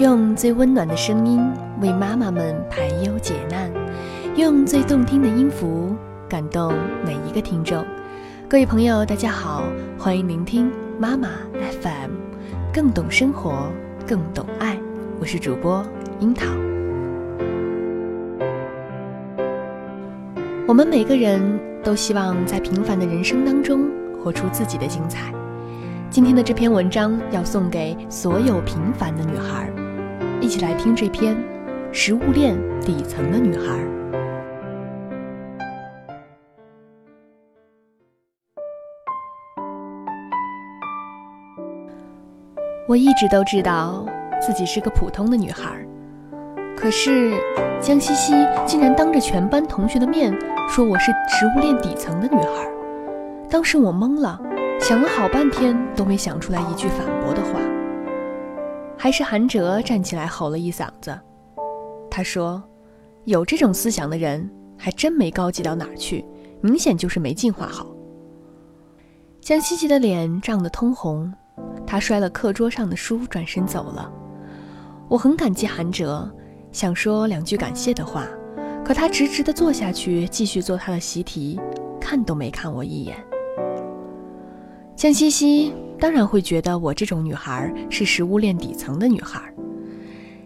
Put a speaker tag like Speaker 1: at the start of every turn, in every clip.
Speaker 1: 用最温暖的声音为妈妈们排忧解难，用最动听的音符感动每一个听众。各位朋友，大家好，欢迎聆听妈妈 FM，更懂生活，更懂爱。我是主播樱桃。我们每个人都希望在平凡的人生当中活出自己的精彩。今天的这篇文章要送给所有平凡的女孩。一起来听这篇《食物链底层的女孩》。我一直都知道自己是个普通的女孩，可是江西西竟然当着全班同学的面说我是食物链底层的女孩。当时我懵了，想了好半天都没想出来一句反驳的话。还是韩哲站起来吼了一嗓子，他说：“有这种思想的人还真没高级到哪儿去，明显就是没进化好。”江西西的脸涨得通红，他摔了课桌上的书，转身走了。我很感激韩哲，想说两句感谢的话，可他直直地坐下去，继续做他的习题，看都没看我一眼。江西西。当然会觉得我这种女孩是食物链底层的女孩。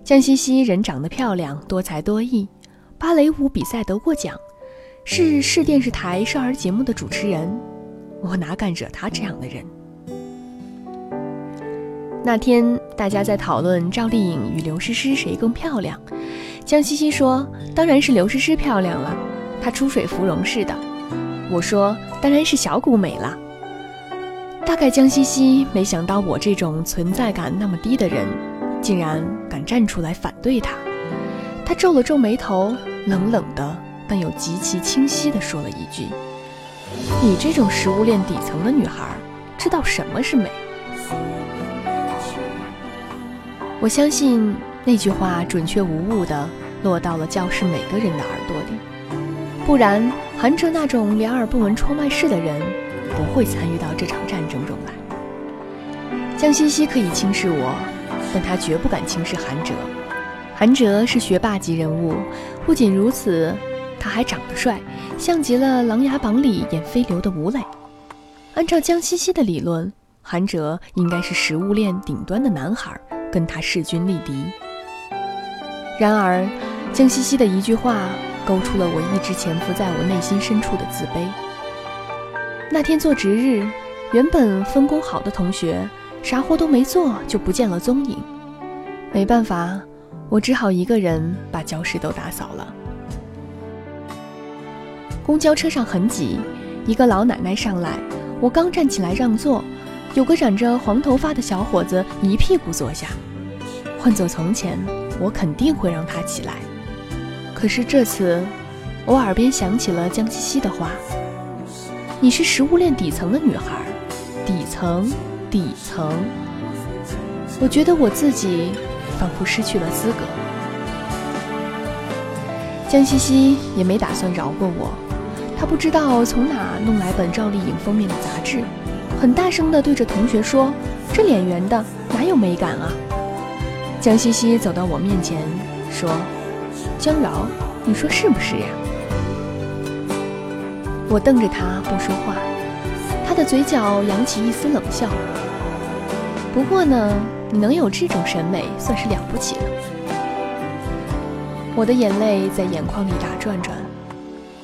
Speaker 1: 江西西人长得漂亮，多才多艺，芭蕾舞比赛得过奖，是市电视台少儿节目的主持人。我哪敢惹她这样的人？那天大家在讨论赵丽颖与刘诗诗谁更漂亮，江西西说：“当然是刘诗诗漂亮了，她出水芙蓉似的。”我说：“当然是小谷美了。”大概江西西没想到我这种存在感那么低的人，竟然敢站出来反对他。他皱了皱眉头，冷冷的但又极其清晰地说了一句：“你这种食物链底层的女孩，知道什么是美？”我相信那句话准确无误地落到了教室每个人的耳朵里，不然韩哲那种两耳不闻窗外事的人。不会参与到这场战争中来。江西西可以轻视我，但他绝不敢轻视韩哲。韩哲是学霸级人物，不仅如此，他还长得帅，像极了《琅琊榜》里演飞流的吴磊。按照江西西的理论，韩哲应该是食物链顶端的男孩，跟他势均力敌。然而，江西西的一句话勾出了我一直潜伏在我内心深处的自卑。那天做值日，原本分工好的同学，啥活都没做就不见了踪影。没办法，我只好一个人把教室都打扫了。公交车上很挤，一个老奶奶上来，我刚站起来让座，有个染着黄头发的小伙子一屁股坐下。换做从前，我肯定会让他起来。可是这次，我耳边响起了江西西的话。你是食物链底层的女孩，底层，底层。我觉得我自己仿佛失去了资格。江西西也没打算饶过我，她不知道从哪弄来本赵丽颖封面的杂志，很大声地对着同学说：“这脸圆的哪有美感啊？”江西西走到我面前说：“江饶，你说是不是呀？”我瞪着他不说话，他的嘴角扬起一丝冷笑。不过呢，你能有这种审美，算是了不起了。我的眼泪在眼眶里打转转，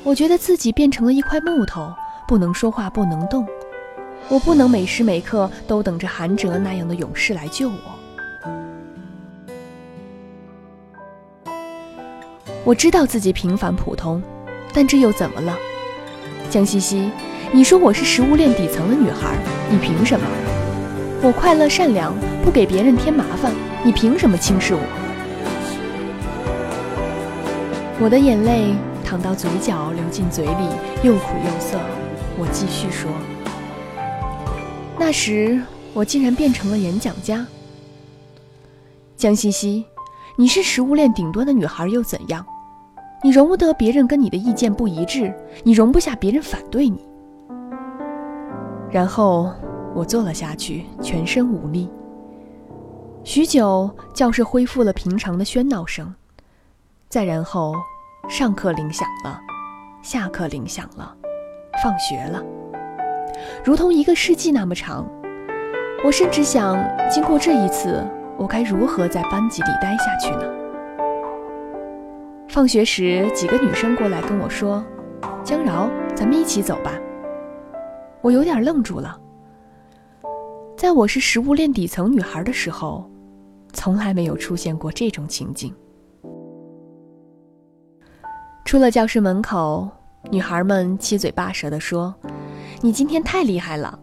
Speaker 1: 我觉得自己变成了一块木头，不能说话，不能动。我不能每时每刻都等着韩哲那样的勇士来救我。我知道自己平凡普通，但这又怎么了？江西西，你说我是食物链底层的女孩，你凭什么？我快乐善良，不给别人添麻烦，你凭什么轻视我？我的眼泪淌到嘴角，流进嘴里，又苦又涩。我继续说：那时我竟然变成了演讲家。江西西，你是食物链顶端的女孩又怎样？你容不得别人跟你的意见不一致，你容不下别人反对你。然后我坐了下去，全身无力。许久，教室恢复了平常的喧闹声。再然后，上课铃响了，下课铃响了，放学了，如同一个世纪那么长。我甚至想，经过这一次，我该如何在班级里待下去呢？放学时，几个女生过来跟我说：“江饶，咱们一起走吧。”我有点愣住了。在我是食物链底层女孩的时候，从来没有出现过这种情景。出了教室门口，女孩们七嘴八舌地说：“你今天太厉害了，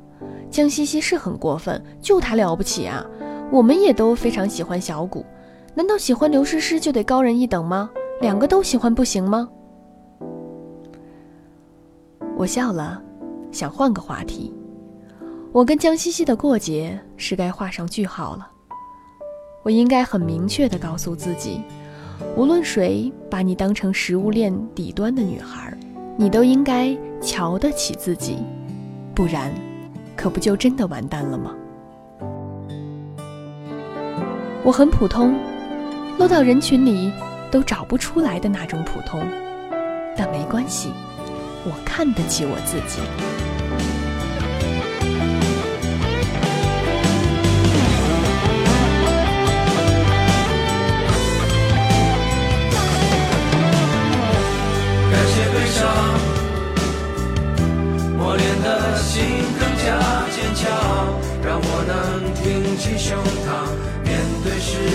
Speaker 1: 江西西是很过分，就她了不起啊！我们也都非常喜欢小谷，难道喜欢刘诗诗就得高人一等吗？”两个都喜欢不行吗？我笑了，想换个话题。我跟江西西的过节是该画上句号了。我应该很明确的告诉自己，无论谁把你当成食物链底端的女孩，你都应该瞧得起自己，不然，可不就真的完蛋了吗？我很普通，落到人群里。都找不出来的那种普通，但没关系，我看得起我自己。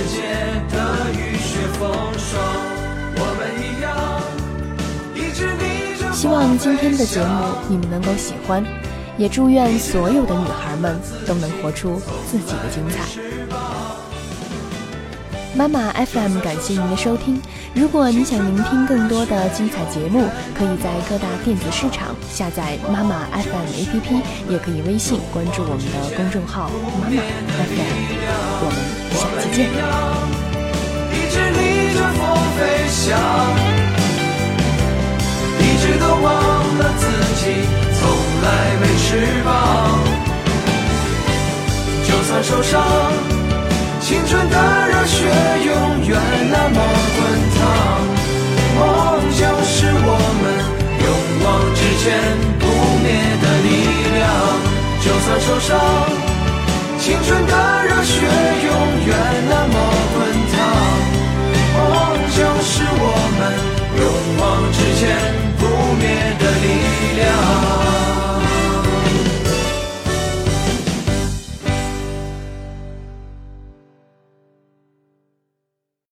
Speaker 2: 界的雨雪风。
Speaker 1: 希望今天的节目你们能够喜欢，也祝愿所有的女孩们都能活出自己的精彩。妈妈 FM 感谢您的收听。如果你想聆听更多的精彩节目，可以在各大电子市场下载妈妈 FM APP，也可以微信关注我们的公众号妈妈 FM。我们一直逆着风飞翔，一直
Speaker 2: 都忘了自己从来没翅膀。就算受伤。